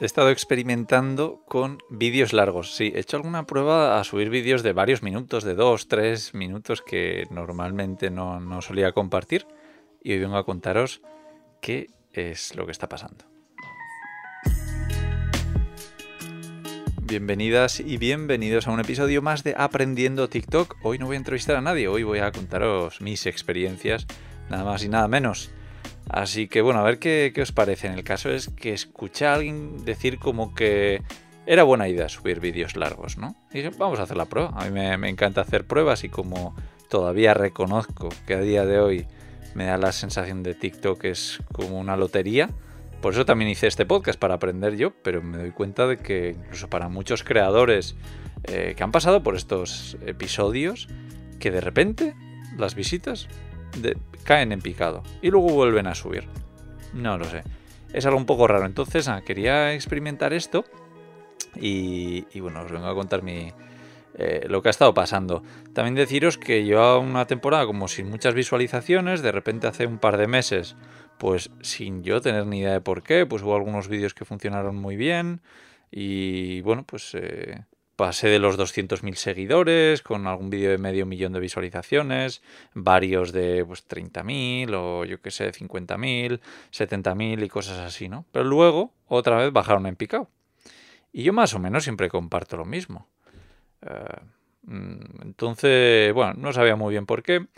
he estado experimentando con vídeos largos. Sí, he hecho alguna prueba a subir vídeos de varios minutos, de dos, tres minutos que normalmente no, no solía compartir. Y hoy vengo a contaros qué es lo que está pasando. Bienvenidas y bienvenidos a un episodio más de Aprendiendo TikTok. Hoy no voy a entrevistar a nadie, hoy voy a contaros mis experiencias, nada más y nada menos. Así que bueno, a ver qué, os parece. En el caso es que escuché a alguien decir como que era buena idea subir vídeos largos, ¿no? Y vamos a hacer la prueba. A mí me, encanta hacer pruebas y como todavía reconozco que a día de hoy me da la sensación de TikTok es como una lotería. Por eso también hice este podcast para aprender yo, pero me doy cuenta de que incluso para muchos creadores eh, que han pasado por estos episodios, que de repente las visitas caen en picado y luego vuelven a subir. No lo sé. Es algo un poco raro. Entonces, quería experimentar esto y, bueno, os vengo a contar mi, eh, lo que ha estado pasando. También deciros que llevaba una temporada como sin muchas visualizaciones, de repente hace un par de meses, pues sin yo tener ni idea de por qué, pues hubo algunos vídeos que funcionaron muy bien y bueno, pues eh, pasé de los 200.000 seguidores, con algún vídeo de medio millón de visualizaciones, varios de pues, 30.000 o yo qué sé, 50.000, 70.000 y cosas así, ¿no? Pero luego, otra vez bajaron en picado. Y yo más o menos siempre comparto lo mismo. Eh, mm, entonces, bueno, no sabía muy bien por qué.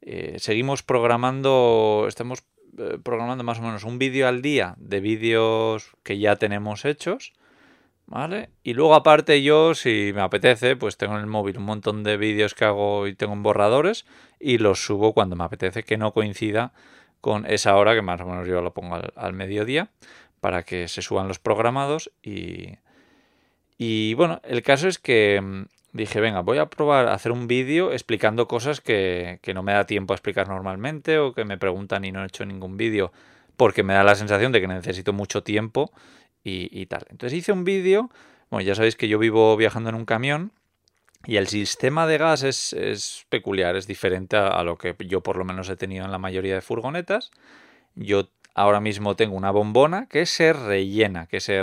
Eh, seguimos programando, estamos eh, programando más o menos un vídeo al día de vídeos que ya tenemos hechos ¿Vale? Y luego aparte yo, si me apetece, pues tengo en el móvil un montón de vídeos que hago y tengo en borradores y los subo cuando me apetece, que no coincida con esa hora que más o menos yo lo pongo al, mediodía para que se suban los programados y, y bueno, el caso es que mm, dije, venga, voy a probar a hacer un vídeo explicando cosas que, que no me da tiempo a explicar normalmente o que me preguntan y no he hecho ningún vídeo porque me da la sensación de que necesito mucho tiempo y, tal. Entonces hice un vídeo, bueno, ya sabéis que yo vivo viajando en un camión y el sistema de gas es, peculiar, es diferente a, lo que yo por lo menos he tenido en la mayoría de furgonetas. Yo ahora mismo tengo una bombona que se rellena, que se,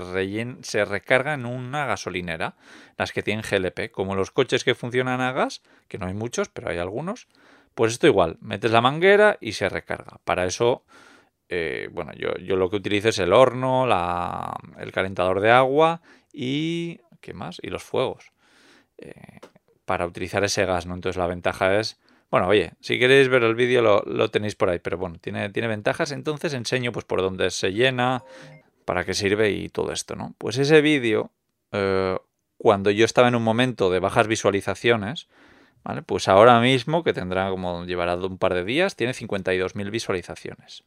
se recarga en una gasolinera, las que tienen GLP, como los coches que funcionan a gas, que no hay muchos, pero hay algunos. Pues esto igual, metes la manguera y se recarga. Para eso eh, bueno, yo, lo que utilizo es el horno, el calentador de agua y... ¿qué más? Y los fuegos. Eh, para utilizar ese gas, ¿no? Entonces la ventaja es... Bueno, oye, si queréis ver el vídeo lo, tenéis por ahí, pero bueno, tiene, tiene ventajas. Entonces enseño pues por dónde se llena, para qué sirve y todo esto, ¿no? Pues ese vídeo, eh, cuando yo estaba en un momento de bajas visualizaciones, ¿vale? Pues ahora mismo, que tendrá como llevará un par de días, tiene 52.000 visualizaciones.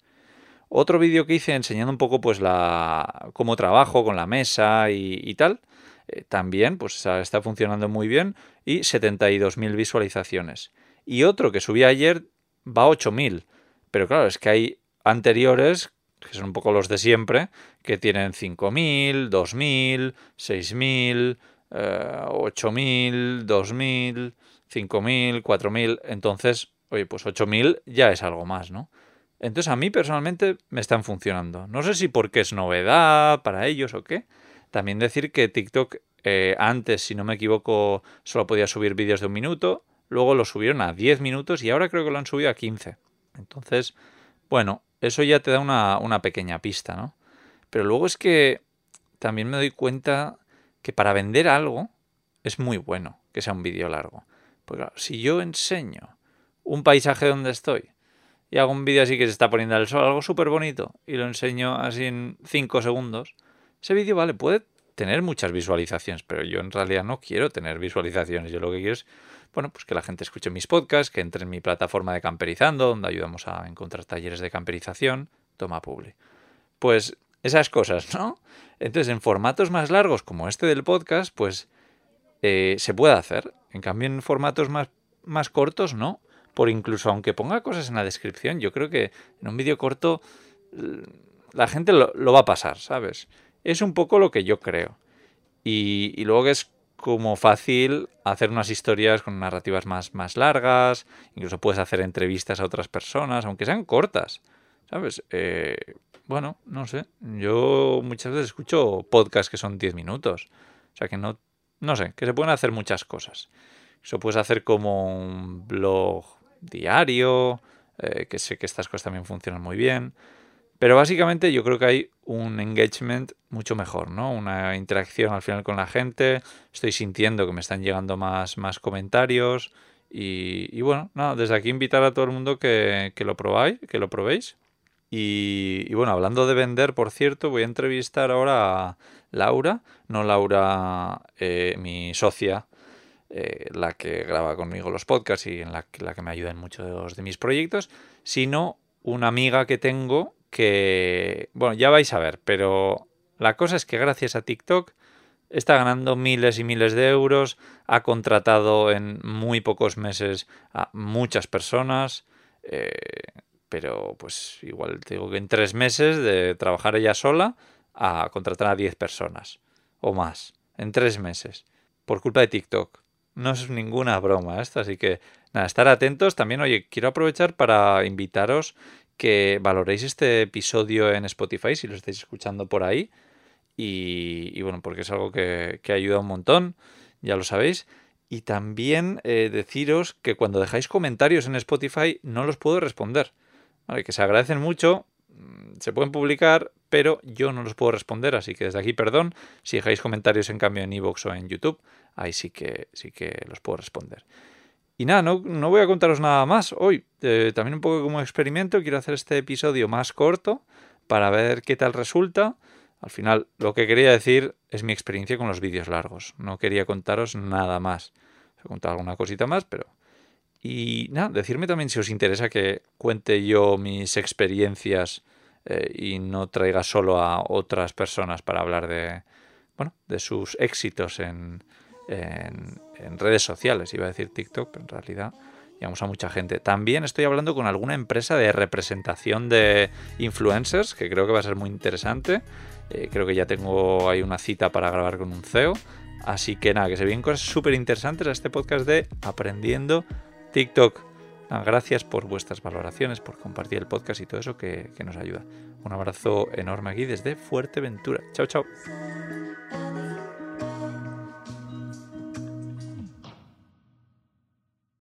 Otro vídeo que hice enseñando un poco pues la cómo trabajo con la mesa y, tal, eh, también pues está funcionando muy bien y 72.000 visualizaciones. Y otro que subí ayer va a 8.000, pero claro, es que hay anteriores que son un poco los de siempre, que tienen 5.000, 2.000, 6.000, 8.000, 2.000, 5.000, 4.000. Entonces, oye, pues 8.000 ya es algo más, ¿no? Entonces a mí personalmente me están funcionando. No sé si porque es novedad para ellos o qué. También decir que TikTok eh, antes, si no me equivoco, solo podía subir vídeos de un minuto. Luego lo subieron a 10 minutos y ahora creo que lo han subido a 15. Entonces, bueno, eso ya te da una, una pequeña pista, ¿no? Pero luego es que también me doy cuenta que para vender algo es muy bueno que sea un vídeo largo. Porque claro, si yo enseño un paisaje donde estoy, y hago un vídeo así que se está poniendo el sol, algo súper bonito, y lo enseño así en 5 segundos, ese vídeo, vale, puede tener muchas visualizaciones, pero yo en realidad no quiero tener visualizaciones. Yo lo que quiero es, bueno, pues que la gente escuche mis podcasts, que entre en mi plataforma de camperizando, donde ayudamos a encontrar talleres de camperización, toma publi. Pues esas cosas, ¿no? Entonces, en formatos más largos como este del podcast, pues eh, se puede hacer. En cambio, en formatos más, más cortos, no por incluso aunque ponga cosas en la descripción, yo creo que en un vídeo corto la gente lo, va a pasar, ¿sabes? Es un poco lo que yo creo. Y, luego que es como fácil hacer unas historias con narrativas más, más largas, incluso puedes hacer entrevistas a otras personas, aunque sean cortas, ¿sabes? Eh, bueno, no sé. Yo muchas veces escucho podcasts que son 10 minutos. O sea que no, no sé, que se pueden hacer muchas cosas. Eso puedes hacer como un blog diario, eh, que sé que estas cosas también funcionan muy bien. Pero básicamente yo creo que hay un engagement mucho mejor, ¿no? Una interacción al final con la gente. Estoy sintiendo que me están llegando más, más comentarios. Y, bueno, nada, desde aquí invitar a todo el mundo que, lo probáis, que lo probéis. Y, bueno, hablando de vender, por cierto, voy a entrevistar ahora a Laura, no Laura, eh, mi socia, eh, la que graba conmigo los podcasts y en la, que me ayuda en muchos de mis proyectos, sino una amiga que tengo que, bueno, ya vais a ver, pero la cosa es que gracias a TikTok está ganando miles y miles de euros, ha contratado en muy pocos meses a muchas personas, eh, pero pues igual te digo que en tres meses de trabajar ella sola a contratar a 10 personas o más, en tres meses, por culpa de TikTok. No es ninguna broma esto, así que nada, estar atentos. También, oye, quiero aprovechar para invitaros que valoréis este episodio en Spotify si lo estáis escuchando por ahí y, bueno, porque es algo que, que, ayuda un montón, ya lo sabéis. Y también eh, deciros que cuando dejáis comentarios en Spotify no los puedo responder. Que se agradecen mucho, mm, se pueden publicar, pero yo no los puedo responder, así que desde aquí perdón. Si dejáis comentarios en cambio en iVoox o en YouTube, ahí sí que, sí que los puedo responder. Y nada, no, no voy a contaros nada más hoy. Eh, también un poco como experimento, quiero hacer este episodio más corto para ver qué tal resulta. Al final, lo que quería decir es mi experiencia con los vídeos largos. No quería contaros nada más. Os he contado alguna cosita más, pero... Y nada, decirme también si os interesa que cuente yo mis experiencias eh, y no traiga solo a otras personas para hablar de, bueno, de sus éxitos en, en, redes sociales. Iba a decir TikTok, pero en realidad a mucha gente. También estoy hablando con alguna empresa de representación de influencers, que creo que va a ser muy interesante. Eh, creo que ya tengo ahí una cita para grabar con un CEO. Así que nada, que se vienen cosas súper interesantes a este podcast de Aprendiendo TikTok. Gracias por vuestras valoraciones, por compartir el podcast y todo eso que, que nos ayuda. Un abrazo enorme aquí desde Fuerteventura. Chao, chao.